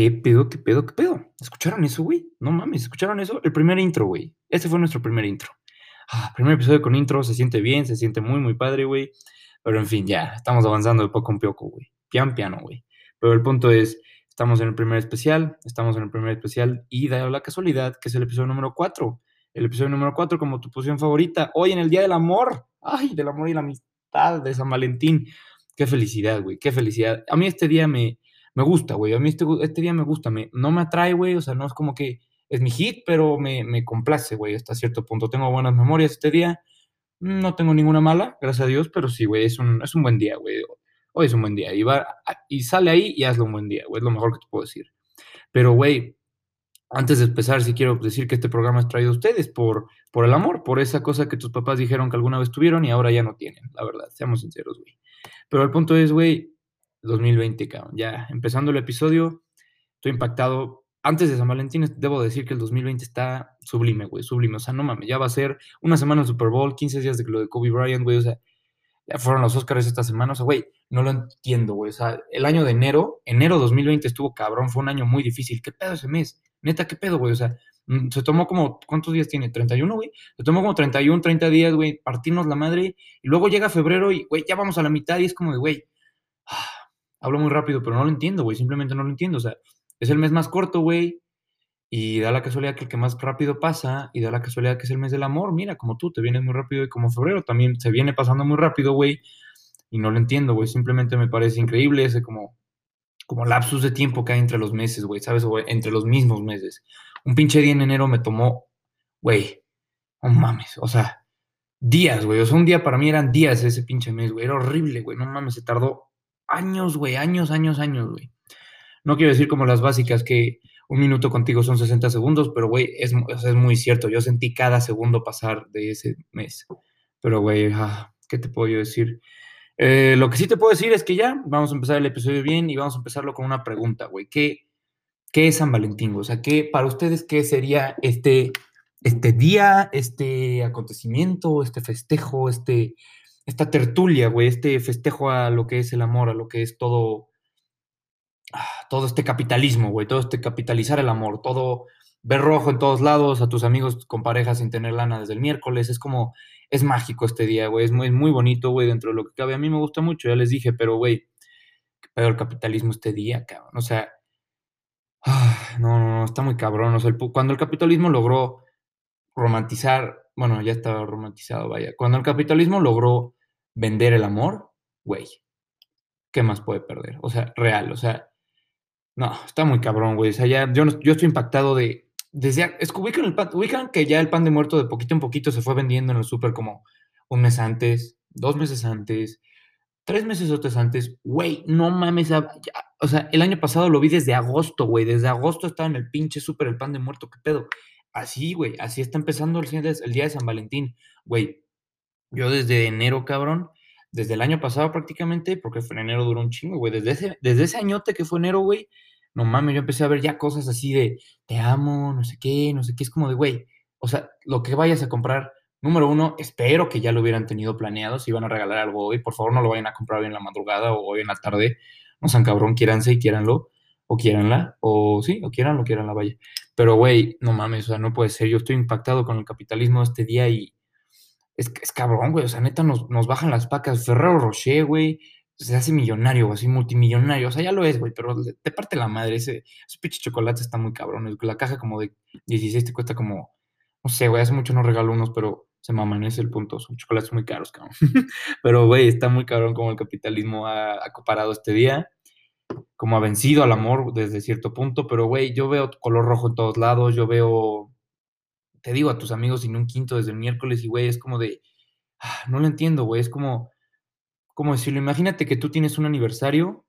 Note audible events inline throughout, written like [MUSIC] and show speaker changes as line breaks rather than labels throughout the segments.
¿Qué pedo, qué pedo, qué pedo? ¿Escucharon eso, güey? No mames, ¿escucharon eso? El primer intro, güey. Ese fue nuestro primer intro. Ah, primer episodio con intro, se siente bien, se siente muy, muy padre, güey. Pero en fin, ya, estamos avanzando de poco en poco, güey. Pian piano, güey. Pero el punto es, estamos en el primer especial, estamos en el primer especial y da la casualidad que es el episodio número 4. El episodio número 4 como tu posición favorita, hoy en el Día del Amor. Ay, del amor y la amistad de San Valentín. Qué felicidad, güey, qué felicidad. A mí este día me, me gusta, güey. A mí este, este día me gusta. Me, no me atrae, güey. O sea, no es como que es mi hit, pero me, me complace, güey, hasta cierto punto. Tengo buenas memorias este día. No tengo ninguna mala, gracias a Dios, pero sí, güey, es un, es un buen día, güey. Hoy es un buen día. Y, va, y sale ahí y hazlo un buen día, güey. Es lo mejor que te puedo decir. Pero, güey, antes de empezar, sí quiero decir que este programa es traído a ustedes por, por el amor, por esa cosa que tus papás dijeron que alguna vez tuvieron y ahora ya no tienen, la verdad, seamos sinceros, güey. Pero el punto es, güey, 2020, cabrón. Ya empezando el episodio, estoy impactado. Antes de San Valentín, debo decir que el 2020 está sublime, güey, sublime. O sea, no mames, ya va a ser una semana de Super Bowl, 15 días de lo de Kobe Bryant, güey. O sea, ya fueron los Oscars esta semana. O sea, güey, no lo entiendo, güey. O sea, el año de enero, enero 2020 estuvo cabrón, fue un año muy difícil. ¿Qué pedo ese mes? Neta, ¿qué pedo, güey? O sea, mm, se tomó como, ¿cuántos días tiene? ¿31, güey? Se tomó como 31, 30 días, güey, partirnos la madre. Y luego llega febrero y, güey, ya vamos a la mitad y es como de, güey, hablo muy rápido, pero no lo entiendo, güey, simplemente no lo entiendo. O sea, es el mes más corto, güey, y da la casualidad que el que más rápido pasa, y da la casualidad que es el mes del amor. Mira, como tú, te vienes muy rápido y como febrero también se viene pasando muy rápido, güey, y no lo entiendo, güey, simplemente me parece increíble ese como, como lapsus de tiempo que hay entre los meses, güey, ¿sabes? Entre los mismos meses. Un pinche día en enero me tomó, güey, no mames, o sea, días, güey, o sea, un día para mí eran días ese pinche mes, güey, era horrible, güey, no mames, se tardó años, güey, años, años, años, güey. No quiero decir como las básicas que un minuto contigo son 60 segundos, pero, güey, es, es muy cierto. Yo sentí cada segundo pasar de ese mes. Pero, güey, ah, ¿qué te puedo yo decir? Eh, lo que sí te puedo decir es que ya vamos a empezar el episodio bien y vamos a empezarlo con una pregunta, güey. ¿Qué, ¿Qué es San Valentín? O sea, ¿qué, para ustedes, ¿qué sería este, este día, este acontecimiento, este festejo, este, esta tertulia, güey, este festejo a lo que es el amor, a lo que es todo, ah, todo este capitalismo, güey, todo este capitalizar el amor, todo ver rojo en todos lados, a tus amigos con parejas sin tener lana desde el miércoles, es como, es mágico este día, güey, es muy, muy bonito, güey, dentro de lo que cabe. A mí me gusta mucho, ya les dije, pero, güey, qué pedo el capitalismo este día, cabrón, o sea, ah, no, no, no, está muy cabrón, o sea, cuando el capitalismo logró romantizar, bueno, ya estaba romantizado, vaya, cuando el capitalismo logró vender el amor, güey, ¿qué más puede perder? O sea, real, o sea, no, está muy cabrón, güey. O sea, ya, yo, yo estoy impactado de, desde, es que ubican, el pan, ubican que ya el pan de muerto de poquito en poquito se fue vendiendo en el súper como un mes antes, dos meses antes, tres meses otros antes, güey, no mames, o sea, el año pasado lo vi desde agosto, güey, desde agosto estaba en el pinche súper el pan de muerto, ¿qué pedo? Así, güey, así está empezando el, el día de San Valentín, güey, yo desde enero, cabrón, desde el año pasado prácticamente, porque fue en enero duró un chingo, güey. Desde ese, desde ese añote que fue enero, güey, no mames, yo empecé a ver ya cosas así de te amo, no sé qué, no sé qué. Es como de, güey, o sea, lo que vayas a comprar, número uno, espero que ya lo hubieran tenido planeado. Si iban a regalar algo hoy, por favor no lo vayan a comprar hoy en la madrugada o hoy en la tarde. No sean cabrón, quiéranse y quiéranlo, o quiéranla, o sí, o quieranlo, quieranla, vaya. Pero, güey, no mames, o sea, no puede ser. Yo estoy impactado con el capitalismo este día y es, es cabrón, güey. O sea, neta, nos, nos bajan las pacas. Ferrero Rocher, güey, se hace millonario, así multimillonario. O sea, ya lo es, güey, pero te parte la madre. Ese, ese pinche chocolate está muy cabrón. La caja como de 16 te cuesta como, no sé, güey, hace mucho no regalo unos, pero se maman, es el punto. Son chocolates muy caros, cabrón. [LAUGHS] pero, güey, está muy cabrón como el capitalismo ha, comparado este día como ha vencido al amor desde cierto punto, pero güey, yo veo color rojo en todos lados, yo veo te digo, a tus amigos sin un quinto desde el miércoles y, güey, es como de, ah, no lo entiendo, güey, es como, como decirlo, imagínate que tú tienes un aniversario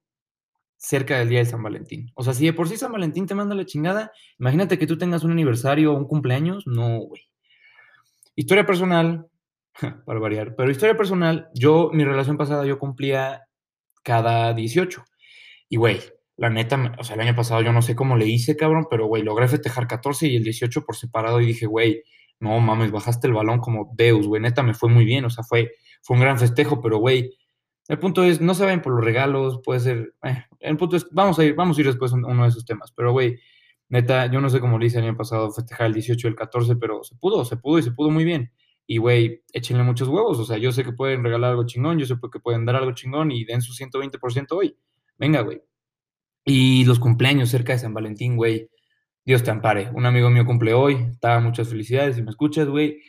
cerca del día de San Valentín. O sea, si de por sí San Valentín te manda la chingada, imagínate que tú tengas un aniversario o un cumpleaños, no, güey. Historia personal, [LAUGHS] para variar, pero historia personal, yo, mi relación pasada, yo cumplía cada 18. Y, güey, la neta, o sea, el año pasado yo no sé cómo le hice, cabrón, pero, güey, logré festejar 14 y el 18 por separado y dije, güey, no mames, bajaste el balón como Deus, güey, neta, me fue muy bien, o sea, fue, fue un gran festejo, pero, güey, El punto es, no se vayan por los regalos, puede ser, eh, el punto es, vamos a ir, vamos a ir después a uno de esos temas, pero güey, neta, yo no sé cómo le hice el año pasado festejar el 18 y el 14, pero se pudo, se pudo y se pudo muy bien. Y güey, échenle muchos huevos, o sea, yo sé que pueden regalar algo chingón, yo sé que pueden dar algo chingón y den su 120% hoy. Venga, güey. Y los cumpleaños cerca de San Valentín, güey. Dios te ampare. Un amigo mío cumple hoy. Está muchas felicidades. Si me escuchas, güey.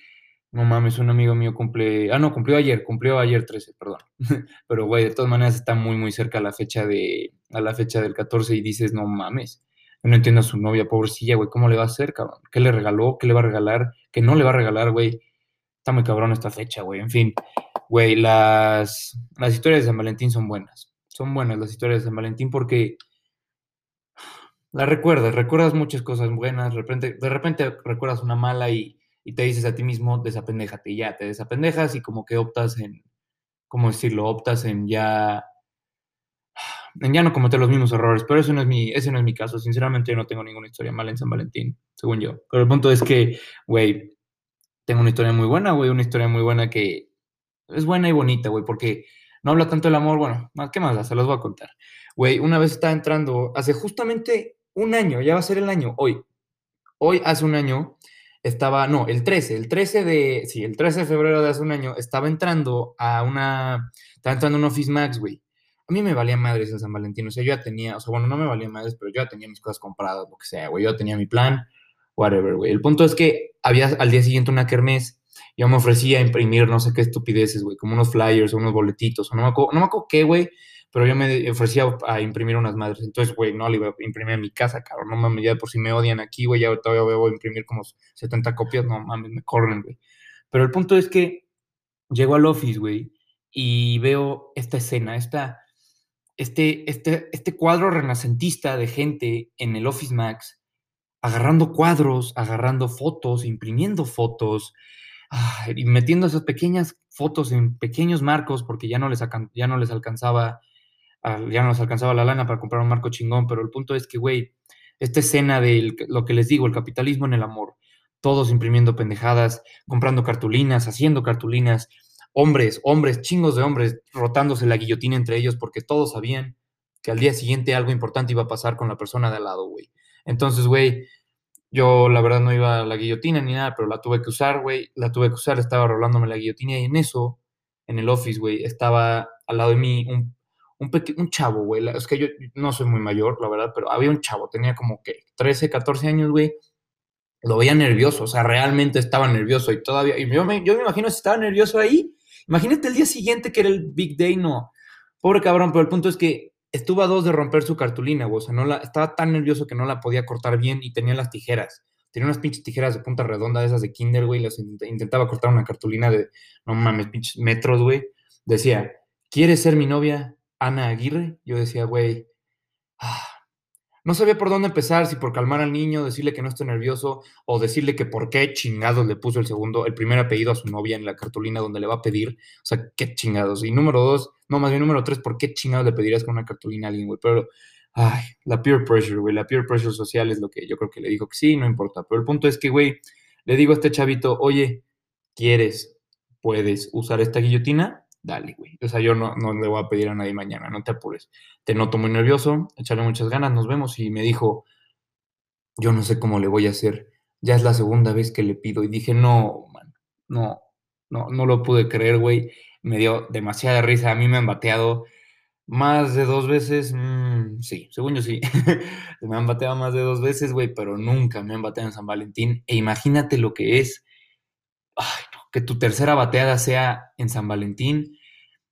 No mames, un amigo mío cumple. Ah, no, cumplió ayer. Cumplió ayer 13, perdón. [LAUGHS] Pero, güey, de todas maneras está muy, muy cerca a la fecha de. A la fecha del 14 y dices, no mames. No entiendo a su novia, pobrecilla, güey. ¿Cómo le va a hacer, cabrón? ¿Qué le regaló? ¿Qué le va a regalar? ¿Qué no le va a regalar, güey? Está muy cabrón esta fecha, güey. En fin, güey, las, las historias de San Valentín son buenas. Son buenas las historias de San Valentín porque la recuerdas, recuerdas muchas cosas buenas, de repente, de repente recuerdas una mala y, te dices a ti mismo, desapendéjate, y ya, te desapendejas y como que optas en, ¿cómo decirlo? Optas en ya, en ya no cometer los mismos errores, pero eso no es mi, ese no es mi caso, sinceramente yo no tengo ninguna historia mala en San Valentín, según yo. Pero el punto es que, güey, tengo una historia muy buena, güey, una historia muy buena que es buena y bonita, güey, porque no habla tanto del amor, bueno, ¿qué más? Se los voy a contar. Güey, una vez estaba entrando, hace justamente un año, ya va a ser el año, hoy. Hoy, hace un año, estaba, no, el 13, el 13 de, sí, el 13 de febrero de hace un año, estaba entrando a una, estaba entrando a un Office Max, güey. A mí me valía madres en San Valentín, o sea, yo ya tenía, o sea, bueno, no me valía madres, pero yo ya tenía mis cosas compradas, lo que sea, güey, yo ya tenía mi plan, whatever, güey. El punto es que había al día siguiente una kermés, yo me ofrecía a imprimir no sé qué estupideces, güey, como unos flyers o unos boletitos, o no me acuerdo, no me acuerdo qué, güey, pero yo me ofrecía a imprimir unas madres. Entonces, güey, no le iba a imprimir en mi casa, cabrón. No mames, ya por si me odian aquí, güey, ya todavía voy a imprimir como 70 copias. No mames, me corren, güey. Pero el punto es que llego al office, güey, y veo esta escena, esta, este, este, este cuadro renacentista de gente en el Office Max, agarrando cuadros, agarrando fotos, imprimiendo fotos, y metiendo esas pequeñas fotos en pequeños marcos porque ya no les, ya no les alcanzaba ya no nos alcanzaba la lana para comprar un marco chingón, pero el punto es que, güey, esta escena de lo que les digo, el capitalismo en el amor, todos imprimiendo pendejadas, comprando cartulinas, haciendo cartulinas, hombres, hombres, chingos de hombres, rotándose la guillotina entre ellos porque todos sabían que al día siguiente algo importante iba a pasar con la persona de al lado, güey. Entonces, güey, yo la verdad no iba a la guillotina ni nada, pero la tuve que usar, güey, la tuve que usar, estaba rolándome la guillotina y en eso, en el office, güey, estaba al lado de mí un un, un chavo, güey. Es que yo no soy muy mayor, la verdad, pero había un chavo, tenía como que 13, 14 años, güey. Lo veía nervioso, o sea, realmente estaba nervioso y todavía. Y yo me, yo me imagino si estaba nervioso ahí. Imagínate el día siguiente que era el Big Day, no. Pobre cabrón, pero el punto es que estuvo a dos de romper su cartulina, güey. O sea, no la, estaba tan nervioso que no la podía cortar bien y tenía las tijeras. Tenía unas pinches tijeras de punta redonda esas de Kinder, güey. Las intentaba cortar una cartulina de, no mames, pinches metros, güey. Decía, ¿quieres ser mi novia? Ana Aguirre, yo decía, güey, ah, no sabía por dónde empezar, si por calmar al niño, decirle que no esté nervioso, o decirle que por qué chingados le puso el segundo, el primer apellido a su novia en la cartulina donde le va a pedir. O sea, qué chingados. Y número dos, no, más bien número tres, ¿por qué chingados le pedirías con una cartulina a alguien, güey? Pero, ay, la peer pressure, güey, la peer pressure social es lo que yo creo que le dijo que sí, no importa. Pero el punto es que, güey, le digo a este chavito, oye, ¿quieres, puedes usar esta guillotina? Dale, güey. O sea, yo no, no le voy a pedir a nadie mañana, no te apures. Te noto muy nervioso, échale muchas ganas, nos vemos. Y me dijo, yo no sé cómo le voy a hacer. Ya es la segunda vez que le pido. Y dije, no, man, no, no, no lo pude creer, güey. Me dio demasiada risa. A mí me han bateado más de dos veces. Mm, sí, según yo sí. [LAUGHS] me han bateado más de dos veces, güey, pero nunca me han bateado en San Valentín. E imagínate lo que es. Ay, que tu tercera bateada sea en San Valentín.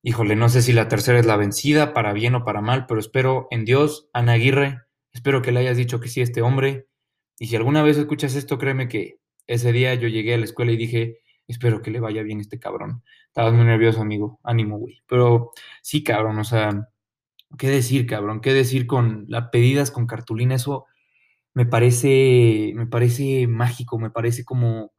Híjole, no sé si la tercera es la vencida, para bien o para mal, pero espero en Dios, Ana Aguirre, espero que le hayas dicho que sí a este hombre. Y si alguna vez escuchas esto, créeme que ese día yo llegué a la escuela y dije, espero que le vaya bien este cabrón. Estabas muy nervioso, amigo. Ánimo, güey. Pero sí, cabrón, o sea, ¿qué decir, cabrón? ¿Qué decir con las pedidas con cartulina? Eso me parece, me parece mágico, me parece como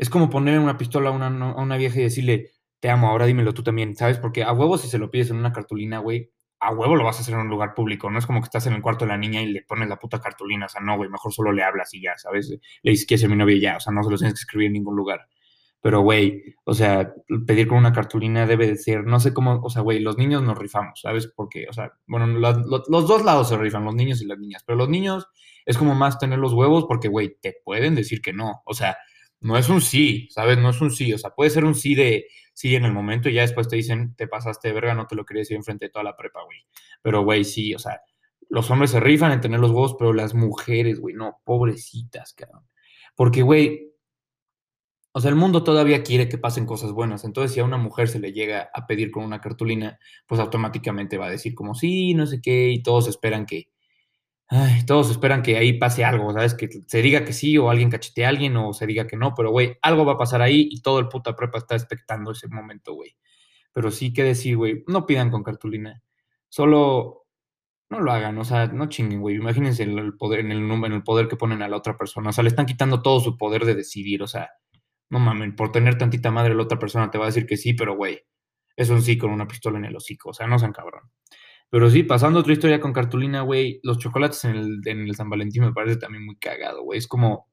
es como poner una pistola a una, a una vieja y decirle, te amo, ahora dímelo tú también, ¿sabes? Porque a huevo si se lo pides en una cartulina, güey, a huevo lo vas a hacer en un lugar público, no es como que estás en el cuarto de la niña y le pones la puta cartulina, o sea, no, güey, mejor solo le hablas y ya, ¿sabes? Le dices que es mi novia ya, o sea, no se lo tienes que escribir en ningún lugar. Pero, güey, o sea, pedir con una cartulina debe de ser, no sé cómo, o sea, güey, los niños nos rifamos, ¿sabes? Porque, o sea, bueno, los, los dos lados se rifan, los niños y las niñas, pero los niños es como más tener los huevos porque, güey, te pueden decir que no, o sea, no es un sí, ¿sabes? No es un sí, o sea, puede ser un sí de sí en el momento y ya después te dicen, te pasaste de verga, no te lo quería decir enfrente de toda la prepa, güey. Pero, güey, sí, o sea, los hombres se rifan en tener los huevos, pero las mujeres, güey, no, pobrecitas, cabrón. Porque, güey, o sea, el mundo todavía quiere que pasen cosas buenas. Entonces, si a una mujer se le llega a pedir con una cartulina, pues automáticamente va a decir como sí, no sé qué, y todos esperan que, ay, todos esperan que ahí pase algo, ¿sabes? Que se diga que sí, o alguien cachete a alguien, o se diga que no, pero güey, algo va a pasar ahí y todo el puta prepa está expectando ese momento, güey. Pero sí que decir, güey, no pidan con cartulina. Solo no lo hagan, o sea, no chinguen, güey. Imagínense el, poder, en el, en el poder que ponen a la otra persona. O sea, le están quitando todo su poder de decidir, o sea no mames, por tener tantita madre la otra persona te va a decir que sí, pero güey, es un sí con una pistola en el hocico, o sea, no sean cabrón. Pero sí, pasando otra historia con cartulina, güey, los chocolates en el, en el San Valentín me parece también muy cagado, güey. Es como,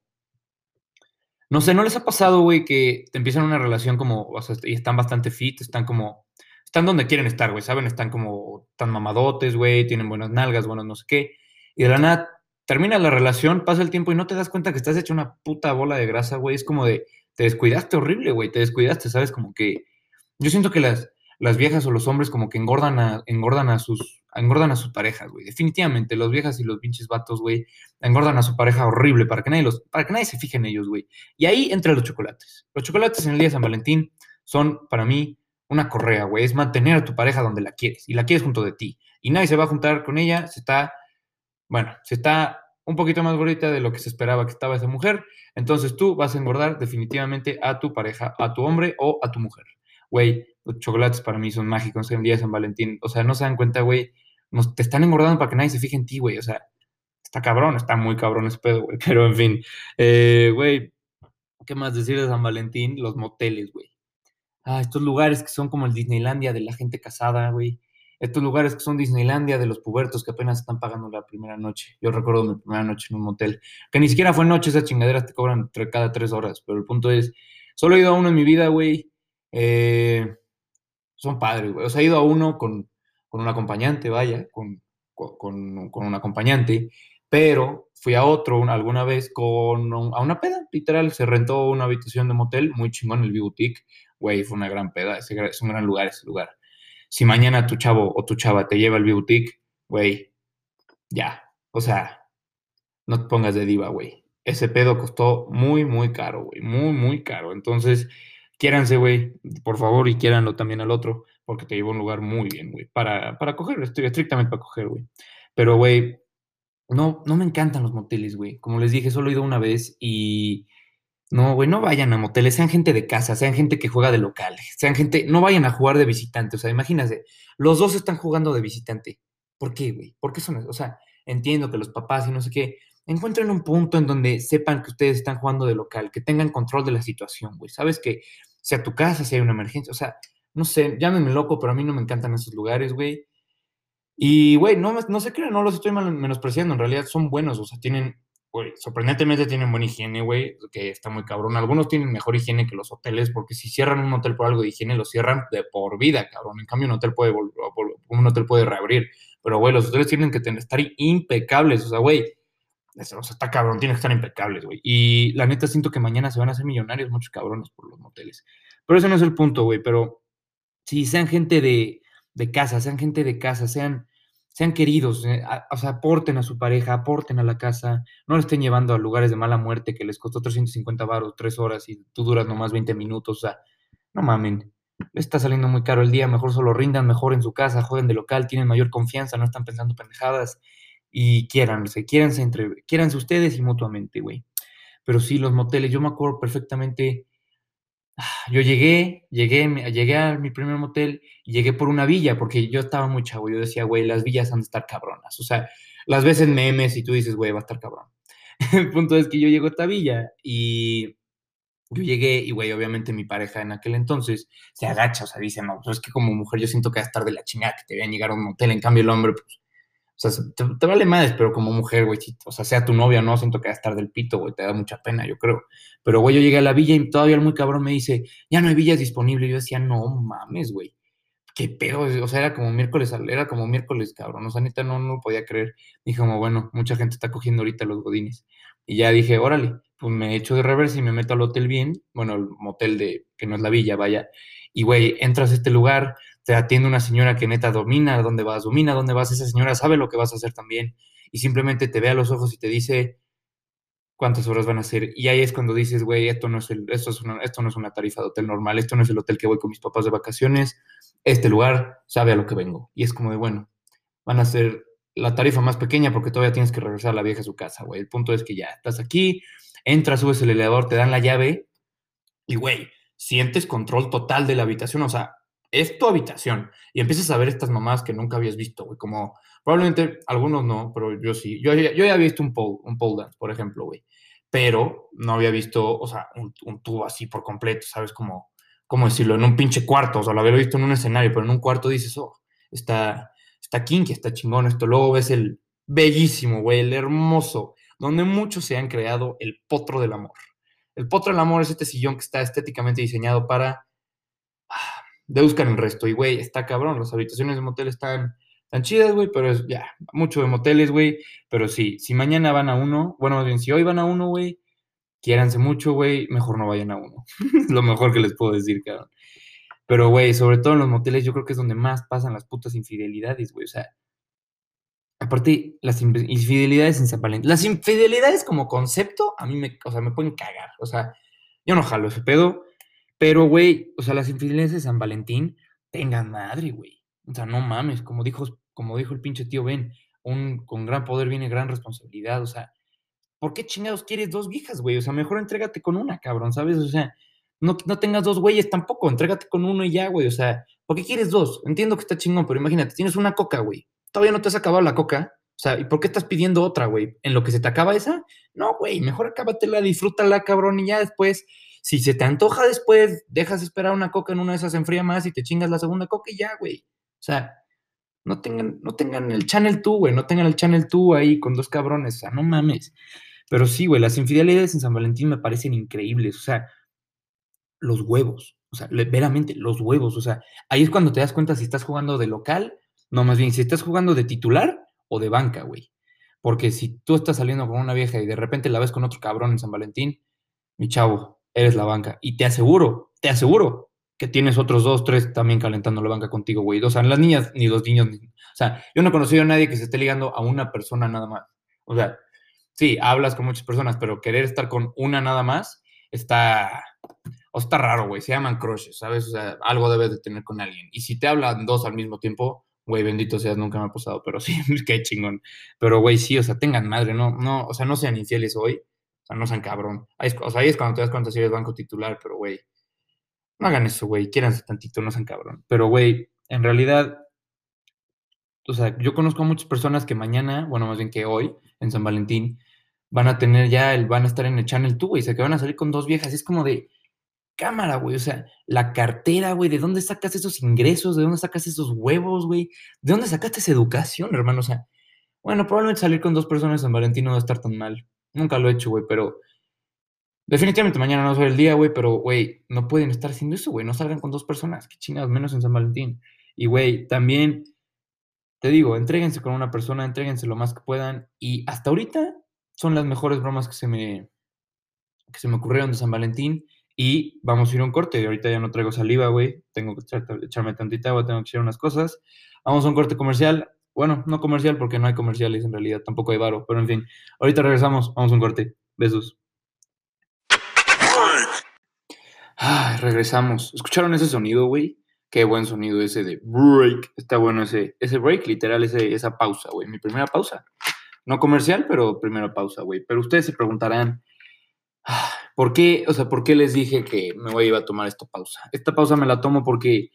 no sé, ¿no les ha pasado, güey, que te empiezan una relación como, o sea, y están bastante fit, están como, están donde quieren estar, güey, ¿saben? Están como tan mamadotes, güey, tienen buenas nalgas, buenas no sé qué. Y de la nada termina la relación, pasa el tiempo y no te das cuenta que estás hecho una puta bola de grasa, güey. Es como de, te descuidaste horrible, güey, te descuidaste, ¿sabes? Como que yo siento que las, las viejas o los hombres como que engordan a, engordan a sus engordan a sus parejas, güey. Definitivamente, los viejas y los pinches vatos, güey, engordan a su pareja horrible para que nadie los, para que nadie se fije en ellos, güey. Y ahí entran los chocolates. Los chocolates en el día de San Valentín son para mí una correa, güey. Es mantener a tu pareja donde la quieres y la quieres junto de ti. Y nadie se va a juntar con ella, se está, bueno, se está un poquito más gordita de lo que se esperaba que estaba esa mujer, entonces tú vas a engordar definitivamente a tu pareja, a tu hombre o a tu mujer. Güey, los chocolates para mí son mágicos en día de San Valentín. O sea, no se dan cuenta, güey, te están engordando para que nadie se fije en ti, güey. O sea, está cabrón, está muy cabrón ese pedo, güey. [LAUGHS] Pero en fin, eh, güey, ¿qué más decir de San Valentín? Los moteles, güey. Ah, estos lugares que son como el Disneylandia de la gente casada, güey estos lugares que son Disneylandia de los pubertos que apenas están pagando la primera noche. Yo recuerdo mi primera noche en un motel, que ni siquiera fue noche, esas chingaderas te cobran cada tres horas, pero el punto es, solo he ido a uno en mi vida, güey. Eh, son padres, güey. O sea, he ido a uno con, con un acompañante, vaya, con, con, con, un acompañante, pero fui a otro alguna vez con a una peda, literal, se rentó una habitación de motel, muy chingón, el B-Boutique, güey, fue una gran peda, es un gran lugar ese lugar si mañana tu chavo o tu chava te lleva el boutique, güey, ya. O sea, no te pongas de diva, güey. Ese pedo costó muy, muy caro, güey. Muy, muy caro. Entonces, quiéranse, güey, por favor, y quiéranlo también al otro, porque te lleva a un lugar muy bien, güey, para, para coger, estoy estrictamente para coger, güey. Pero, güey, no, no me encantan los moteles, güey. Como les dije, solo he ido una vez y no, güey, no vayan a moteles, sean gente de casa, sean gente que juega de local, sean gente, no vayan a jugar de visitante, o sea, imagínense, los dos están jugando de visitante. ¿Por qué, güey? ¿Por qué son, o sea, entiendo que los papás y no sé qué, encuentren un punto en donde sepan que ustedes están jugando de local, que tengan control de la situación, güey. Sabes que sea tu casa, si hay una emergencia, o sea, no sé, llámenme loco, pero a mí no me encantan esos lugares, güey. Y, güey, no, no se crean, no los estoy menospreciando, en realidad son buenos, o sea, tienen güey, sorprendentemente tienen buena higiene, güey, que está muy cabrón. Algunos tienen mejor higiene que los hoteles, porque si cierran un hotel por algo de higiene, lo cierran de por vida, cabrón. En cambio, un hotel puede, un hotel puede reabrir. Pero, güey, los hoteles tienen que estar impecables. O sea, güey, o sea, está cabrón, tienen que estar impecables, güey. Y la neta siento que mañana se van a hacer millonarios muchos cabrones por los moteles. Pero ese no es el punto, güey. Pero si sean gente de, de casa, sean gente de casa, sean sean queridos, eh, o sea, aporten a su pareja, aporten a la casa, no le estén llevando a lugares de mala muerte que les costó 350 baros, tres horas y tú duras nomás 20 minutos, o sea, no mamen, le está saliendo muy caro el día, mejor solo rindan mejor en su casa, jueguen de local, tienen mayor confianza, no están pensando pendejadas y quiéranse, quiéranse entre, quiéranse ustedes y mutuamente, güey. Pero sí, los moteles, yo me acuerdo perfectamente yo llegué, llegué, llegué a mi primer motel y llegué por una villa, porque yo estaba muy chavo. Yo decía, güey, las villas han de estar cabronas. O sea, las ves en memes y tú dices, güey, va a estar cabrón. [LAUGHS] El punto es que yo llego a esta villa y yo llegué y, güey, obviamente mi pareja en aquel entonces se agacha, o sea, dice, no, pues es que como mujer yo siento que va a estar de la chingada que te vean llegar a un motel. En cambio, el hombre, pues, O sea, te, vale más, pero como mujer, güey, o sea, sea tu novia o no, siento que va a estar del pito, güey, te da mucha pena, yo creo. Pero, güey, yo llegué a la villa y todavía el muy cabrón me dice, ya no hay villas disponibles. Yo decía, no mames, güey. Qué pedo, o sea, era como miércoles, era como miércoles, cabrón. O sea, neta, no, no lo podía creer. Dije, como, bueno, mucha gente está cogiendo ahorita los godines. Y ya dije, órale, pues me echo de reversa y me meto al hotel bien, bueno, el motel de, que no es la villa, vaya. Y, güey, entras a este lugar, te atiende una señora que neta domina dónde vas, domina dónde vas, esa señora sabe lo que vas a hacer también y simplemente te ve a los ojos y te dice cuántas horas van a ser. Y ahí es cuando dices, güey, esto, no es esto, esto no es una tarifa de hotel normal, esto no es el hotel que voy con mis papás de vacaciones, este lugar sabe a lo que vengo. Y es como de, bueno, van a ser la tarifa más pequeña porque todavía tienes que regresar a la vieja a su casa, güey. El punto es que ya estás aquí, entras, subes el elevador, te dan la llave y, güey, sientes control total de la habitación, o sea, es tu habitación. Y empiezas a ver estas mamás que nunca habías visto, güey. Como probablemente algunos no, pero yo sí. Yo, yo ya había visto un pole, un pole dance, por ejemplo, güey. Pero no había visto, o sea, un, un tubo así por completo, ¿sabes? Como, ¿cómo decirlo? En un pinche cuarto. O sea, lo había visto en un escenario, pero en un cuarto dices, oh, está, está kinky, está chingón esto. Luego ves el bellísimo, güey, el hermoso, donde muchos se han creado el potro del amor. El potro del amor es este sillón que está estéticamente diseñado para de el resto. Y, güey, está cabrón. Las habitaciones de motel están tan chidas, güey, pero es ya, mucho de moteles, güey. Pero sí, si mañana van a uno, bueno, más bien, si hoy van a uno, güey, quiéranse mucho, güey, mejor no vayan a uno. [LAUGHS] Lo mejor que les puedo decir, cabrón. Pero, güey, sobre todo en los moteles, yo creo que es donde más pasan las putas infidelidades, güey. O sea, aparte, las infidelidades en San Valentín. Las infidelidades como concepto, a mí me, o sea, me pueden cagar. O sea, yo no jalo ese pedo. Pero, güey, o sea, las infidelidades de San Valentín, tengan madre, güey. O sea, no mames, como dijo, como dijo el pinche tío Ben, un, con gran poder viene gran responsabilidad. O sea, ¿por qué chingados quieres dos viejas, güey? O sea, mejor entrégate con una, cabrón, ¿sabes? O sea, no, no tengas dos güeyes tampoco, entrégate con uno y ya, güey. O sea, ¿por qué quieres dos? Entiendo que está chingón, pero imagínate, tienes una coca, güey. Todavía no te has acabado la coca. O sea, ¿y por qué estás pidiendo otra, güey? ¿En lo que se te acaba esa? No, güey, mejor acábatela, disfrútala, cabrón, y ya después si se te antoja después, dejas esperar una coca en una de esas, enfría más y te chingas la segunda coca y ya, güey. O sea, no tengan, no tengan el Channel 2, güey, no tengan el Channel 2 ahí con dos cabrones, o sea, no mames. Pero sí, güey, las infidelidades en San Valentín me parecen increíbles, o sea, los huevos, o sea, veramente, los huevos, o sea, ahí es cuando te das cuenta si estás jugando de local, no, más bien, si estás jugando de titular o de banca, güey. Porque si tú estás saliendo con una vieja y de repente la ves con otro cabrón en San Valentín, mi chavo, eres la banca. Y te aseguro, te aseguro que tienes otros dos, tres también calentando la banca contigo, güey. O sea, las niñas ni los niños. o sea, yo no he conocido a nadie que se esté ligando a una persona nada más. O sea, sí, hablas con muchas personas, pero querer estar con una nada más está, o está raro, güey. Se llaman crushes, ¿sabes? O sea, algo debes de tener con alguien. Y si te hablan dos al mismo tiempo, güey, bendito seas, nunca me ha pasado, pero [LAUGHS] sí, qué chingón. Pero, güey, sí, o sea, tengan madre, no, no, o sea, no sean infieles hoy sea, no sean cabrón. Ahí, o sea, ahí es cuando te das cuenta si eres banco titular, pero, güey, no hagan eso, güey. Quiéranse tantito, no sean cabrón. Pero, güey, en realidad, o sea, yo conozco a muchas personas que mañana, bueno, más bien que hoy, en San Valentín, van a tener ya, el, van a estar en el Channel 2, güey, o sea, que van a salir con dos viejas. Es como de cámara, güey, o sea, la cartera, güey, ¿de dónde sacas esos ingresos? ¿De dónde sacas esos huevos, güey? ¿De dónde sacaste esa educación, hermano? O sea, bueno, probablemente salir con dos personas en San Valentín no va a estar tan mal. Nunca lo he hecho, güey, pero definitivamente mañana no va a ser el día, güey, pero, güey, no pueden estar haciendo eso, güey. No salgan con dos personas, qué chingados, menos en San Valentín. Y, güey, también te digo, entréguense con una persona, entréguense lo más que puedan. Y hasta ahorita son las mejores bromas que se me, que se me ocurrieron de San Valentín. Y vamos a ir a un corte. Ahorita ya no traigo saliva, güey. Tengo que echarme tantita agua, tengo que hacer unas cosas. Vamos a un corte comercial. Bueno, no comercial porque no hay comerciales en realidad, tampoco hay varo, pero en fin, ahorita regresamos, vamos a un corte. Besos. Regresamos. ¿Escucharon ese sonido, güey? Qué buen sonido ese de break. Está bueno ese, ese break, literal, esa pausa, güey. Mi primera pausa. No comercial, pero primera pausa, güey. Pero ustedes se preguntarán, ah, ¿por qué? O sea, ¿por qué les dije que me voy a tomar esta pausa? Esta pausa me la tomo porque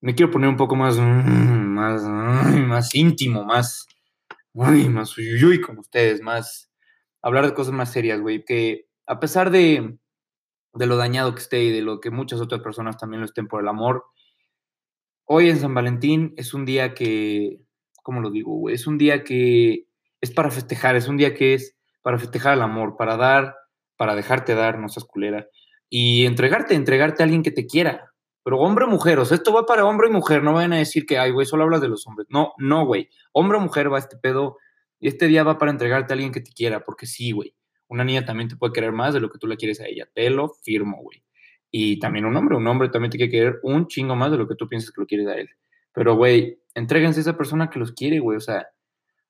me quiero poner un poco más, mm, más, más íntimo, más, más uyuyuy con ustedes, más, hablar de cosas más serias, güey, que a pesar de, de lo dañado que esté y de lo que muchas otras personas también lo estén por el amor, hoy en San Valentín es un día que ¿cómo lo digo, güey? Es un día que es para festejar, es un día que es para festejar el amor, para dar, para dejarte dar, no seas culera, y entregarte, entregarte a alguien que te quiera. Pero hombre o mujer, o sea, esto va para hombre y mujer, no vayan a decir que, ay, güey, solo hablas de los hombres. No, no, güey. Hombre o mujer va este pedo, y este día va para entregarte a alguien que te quiera, porque sí, güey. Una niña también te puede querer más de lo que tú le quieres a ella. Te lo firmo, güey. Y también un hombre, un hombre también te quiere querer un chingo más de lo que tú piensas que lo quieres a él. Pero, güey, entréguense a esa persona que los quiere, güey. O sea,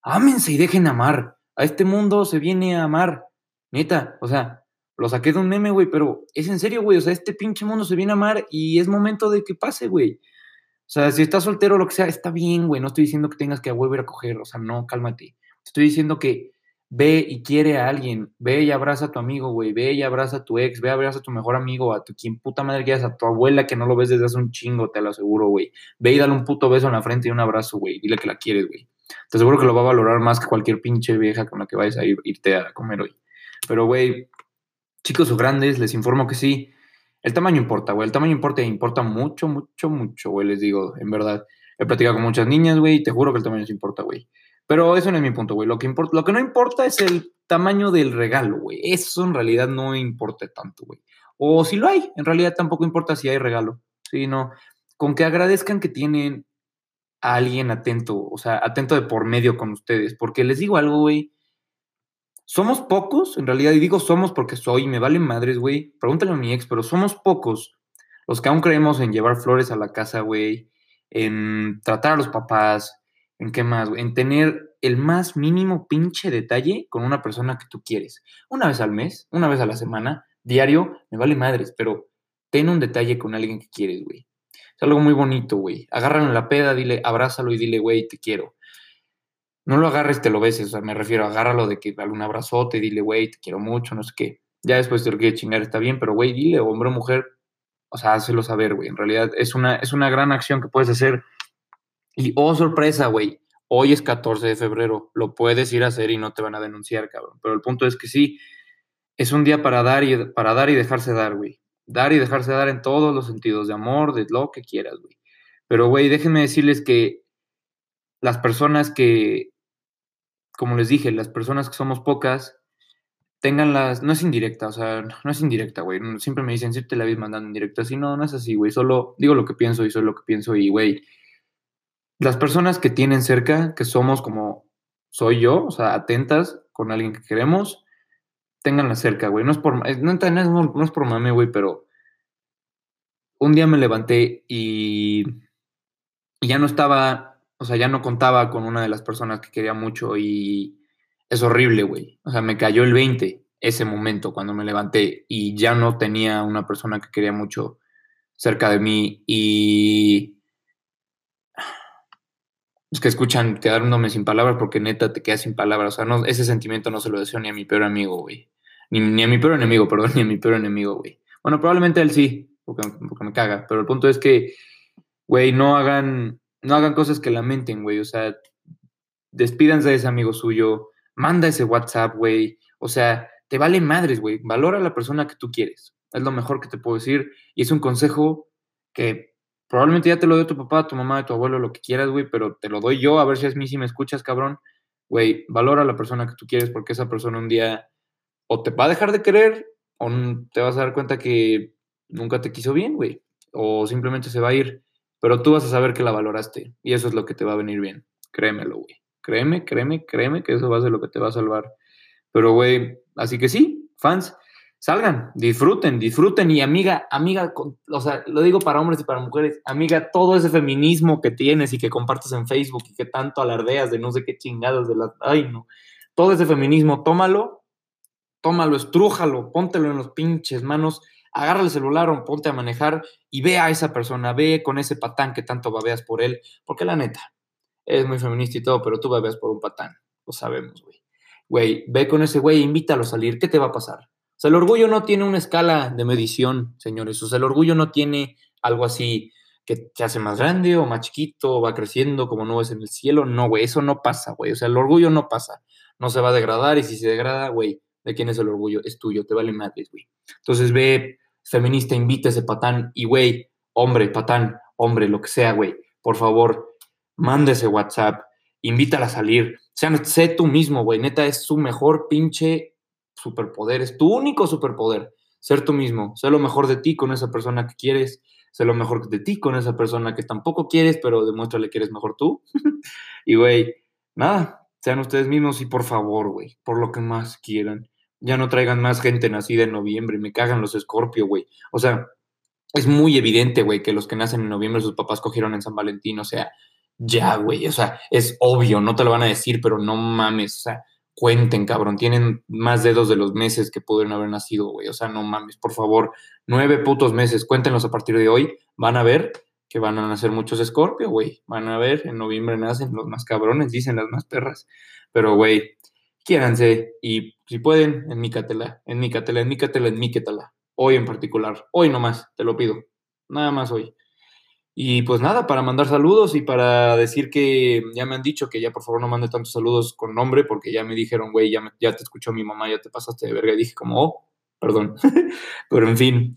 ámense y dejen amar. A este mundo se viene a amar. Neta, o sea, lo saqué de un meme, güey, pero es en serio, güey. O sea, este pinche mundo se viene a amar y es momento de que pase, güey. O sea, si estás soltero o lo que sea, está bien, güey. No estoy diciendo que tengas que volver a coger. O sea, no, cálmate. Estoy diciendo que ve y quiere a alguien, ve y abraza a tu amigo, güey, ve y abraza a tu ex, ve y abraza a tu mejor amigo, a tu quien puta madre quieras, a tu abuela que no lo ves desde hace un chingo, te lo aseguro, güey. Ve y dale un puto beso en la frente y un abrazo, güey, dile que la quieres, güey. Te aseguro que lo va a valorar más que cualquier pinche vieja con la que vayas a ir, irte a comer hoy. Pero, güey, chicos o grandes, les informo que sí, el tamaño importa, güey, el tamaño importa, importa mucho, mucho, mucho, güey, les digo, en verdad. He platicado con muchas niñas, güey, y te juro que el tamaño importa, güey. Pero eso no es mi punto, güey. Lo que, lo que no importa es el tamaño del regalo, güey. Eso en realidad no importa tanto, güey. O si lo hay, en realidad tampoco importa si hay regalo. Sí, no. Con que agradezcan que tienen a alguien atento, o sea, atento de por medio con ustedes. Porque les digo algo, güey. Somos pocos, en realidad, y digo somos porque soy, me valen madres, güey. Pregúntale a mi ex, pero somos pocos los que aún creemos en llevar flores a la casa, güey, en tratar a los papás, ¿En qué más, En tener el más mínimo pinche detalle con una persona que tú quieres. Una vez al mes, una vez a la semana, diario, me vale madres, pero ten un detalle con alguien que quieres, güey. Es algo muy bonito, güey. Agárralo en la peda, dile, abrázalo y dile, güey, te quiero. No lo agarres, te lo beses, o sea, me refiero, agárralo de que dale un abrazote, dile, güey, te quiero mucho, no sé qué. Ya después te lo quiere chingar, está bien, pero, güey, dile, hombre o mujer, o sea, hácelo saber, güey. En realidad es una, es una gran acción que puedes hacer y oh, sorpresa, güey. Hoy es 14 de febrero. Lo puedes ir a hacer y no te van a denunciar, cabrón. Pero el punto es que sí, es un día para dar y, para dar y dejarse dar, güey. Dar y dejarse dar en todos los sentidos, de amor, de lo que quieras, güey. Pero, güey, déjenme decirles que las personas que, como les dije, las personas que somos pocas, tengan las. No es indirecta, o sea, no es indirecta, güey. Siempre me dicen, si te la ves mandando indirecta. Así no, no es así, güey. Solo digo lo que pienso y soy lo que pienso y, güey las personas que tienen cerca, que somos como soy yo, o sea, atentas con alguien que queremos, tenganla cerca, güey. No es por, no, no es por mame, güey, pero un día me levanté y, y ya no estaba, o sea, ya no contaba con una de las personas que quería mucho y es horrible, güey. O sea, me cayó el 20 ese momento cuando me levanté y ya no tenía una persona que quería mucho cerca de mí y los que escuchan quedándome sin palabras porque neta te quedas sin palabras. O sea, no, ese sentimiento no se lo deseo ni a mi peor amigo, güey. Ni, ni, a mi peor enemigo, perdón, [LAUGHS] ni a mi peor enemigo, güey. Bueno, probablemente él sí, porque, porque me caga. Pero el punto es que, güey, no hagan, no hagan cosas que lamenten, güey. O sea, despídanse de ese amigo suyo, manda ese WhatsApp, güey. O sea, te vale madres, güey. Valora a la persona que tú quieres. Es lo mejor que te puedo decir. Y es un consejo que Probablemente ya te lo dio tu papá, tu mamá, tu abuelo, lo que quieras, güey, pero te lo doy yo, a ver si es mí si me escuchas, cabrón. Güey, valora a la persona que tú quieres porque esa persona un día o te va a dejar de querer o te vas a dar cuenta que nunca te quiso bien, güey, o simplemente se va a ir, pero tú vas a saber que la valoraste y eso es lo que te va a venir bien. Créemelo, güey. Créeme, créeme, créeme que eso va a ser lo que te va a salvar. Pero, güey, así que sí, fans, salgan, disfruten, disfruten y amiga, amiga, o sea, lo digo para hombres y para mujeres, amiga, todo ese feminismo que tienes y que compartes en Facebook y que tanto alardeas de no sé qué chingados de las, ay no, todo ese feminismo, tómalo, tómalo, estrújalo, póntelo en los pinches manos, agarra el celular o ponte a manejar y ve a esa persona, ve con ese patán que tanto babeas por él, porque la neta, es muy feminista y todo, pero tú babeas por un patán, lo sabemos, güey. Güey, ve con ese güey, invítalo a salir, ¿qué te va a pasar? O sea, el orgullo no tiene una escala de medición, señores. O sea, el orgullo no tiene algo así que se hace más grande o más chiquito, o va creciendo como nubes en el cielo. No, güey, eso no pasa, güey. O sea, el orgullo no pasa. No se va a degradar y si se degrada, güey, ¿de quién es el orgullo? Es tuyo, te vale madres, güey. Entonces ve, feminista, invita ese patán y, güey, hombre, patán, hombre, lo que sea, güey, por favor, manda ese WhatsApp, invítala a salir. Sea, sé tú mismo, güey. Neta, es su mejor pinche superpoder. Es tu único superpoder. Ser tú mismo. Sé lo mejor de ti con esa persona que quieres. Sé lo mejor de ti con esa persona que tampoco quieres, pero demuéstrale que eres mejor tú. [LAUGHS] y, güey, nada. Sean ustedes mismos y por favor, güey, por lo que más quieran. Ya no traigan más gente nacida en noviembre. Me cagan los Scorpio, güey. O sea, es muy evidente, güey, que los que nacen en noviembre sus papás cogieron en San Valentín, o sea, ya, güey, o sea, es obvio, no te lo van a decir, pero no mames, o sea, cuenten, cabrón, tienen más dedos de los meses que pudieron haber nacido, güey, o sea, no mames, por favor, nueve putos meses, cuéntenlos a partir de hoy, van a ver que van a nacer muchos Scorpio, güey, van a ver, en noviembre nacen los más cabrones, dicen las más perras, pero, güey, quiéranse y si pueden, en mi catela, en mi catela, en mi catela, en mi catela hoy en particular, hoy nomás, te lo pido, nada más hoy. Y pues nada, para mandar saludos y para decir que ya me han dicho que ya por favor no mande tantos saludos con nombre porque ya me dijeron, güey, ya, ya te escuchó mi mamá, ya te pasaste de verga. Y dije como, oh, perdón. [LAUGHS] Pero en fin,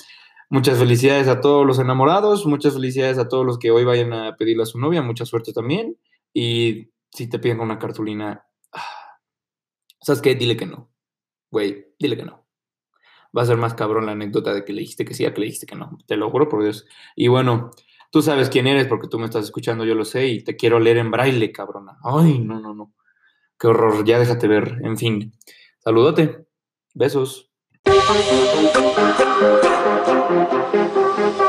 muchas felicidades a todos los enamorados, muchas felicidades a todos los que hoy vayan a pedirle a su novia, mucha suerte también. Y si te piden una cartulina, ah, ¿sabes qué? Dile que no. Güey, dile que no va a ser más cabrón la anécdota de que le dijiste que sí a que le dijiste que no. Te lo juro por Dios. Y bueno, tú sabes quién eres porque tú me estás escuchando, yo lo sé, y te quiero leer en braille, cabrona. Ay, no, no, no. Qué horror, ya déjate ver. En fin, saludote. Besos. Thank you.